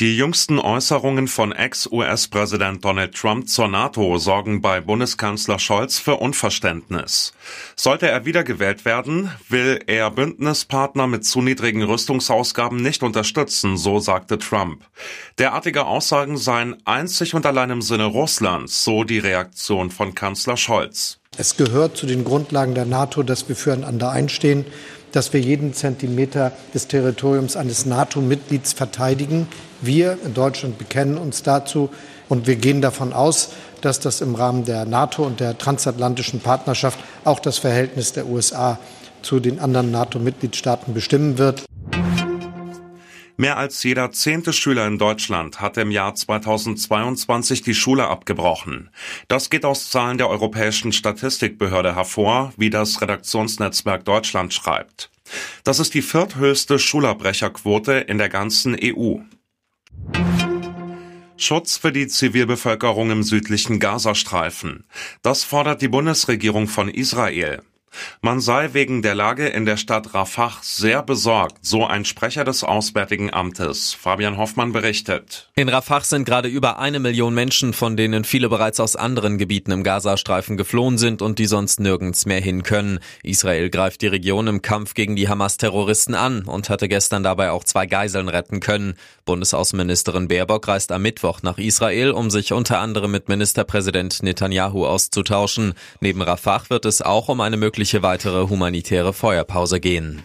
Die jüngsten Äußerungen von Ex-US-Präsident Donald Trump zur NATO sorgen bei Bundeskanzler Scholz für Unverständnis. Sollte er wiedergewählt werden, will er Bündnispartner mit zu niedrigen Rüstungsausgaben nicht unterstützen, so sagte Trump. Derartige Aussagen seien einzig und allein im Sinne Russlands, so die Reaktion von Kanzler Scholz. Es gehört zu den Grundlagen der NATO, dass wir füreinander einstehen, dass wir jeden Zentimeter des Territoriums eines NATO-Mitglieds verteidigen. Wir in Deutschland bekennen uns dazu und wir gehen davon aus, dass das im Rahmen der NATO und der transatlantischen Partnerschaft auch das Verhältnis der USA zu den anderen NATO-Mitgliedstaaten bestimmen wird. Mehr als jeder zehnte Schüler in Deutschland hat im Jahr 2022 die Schule abgebrochen. Das geht aus Zahlen der Europäischen Statistikbehörde hervor, wie das Redaktionsnetzwerk Deutschland schreibt. Das ist die vierthöchste Schulabbrecherquote in der ganzen EU. Schutz für die Zivilbevölkerung im südlichen Gazastreifen. Das fordert die Bundesregierung von Israel. Man sei wegen der Lage in der Stadt Rafah sehr besorgt, so ein Sprecher des Auswärtigen Amtes. Fabian Hoffmann berichtet. In Rafah sind gerade über eine Million Menschen, von denen viele bereits aus anderen Gebieten im Gazastreifen geflohen sind und die sonst nirgends mehr hin können. Israel greift die Region im Kampf gegen die Hamas-Terroristen an und hatte gestern dabei auch zwei Geiseln retten können. Bundesaußenministerin Baerbock reist am Mittwoch nach Israel, um sich unter anderem mit Ministerpräsident Netanyahu auszutauschen. Neben Rafah wird es auch um eine mögliche mögliche weitere humanitäre Feuerpause gehen.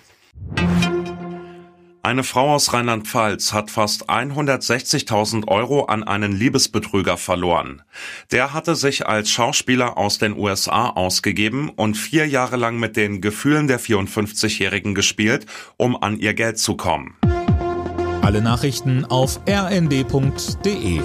Eine Frau aus Rheinland-Pfalz hat fast 160.000 Euro an einen Liebesbetrüger verloren. Der hatte sich als Schauspieler aus den USA ausgegeben und vier Jahre lang mit den Gefühlen der 54-Jährigen gespielt, um an ihr Geld zu kommen. Alle Nachrichten auf rnd.de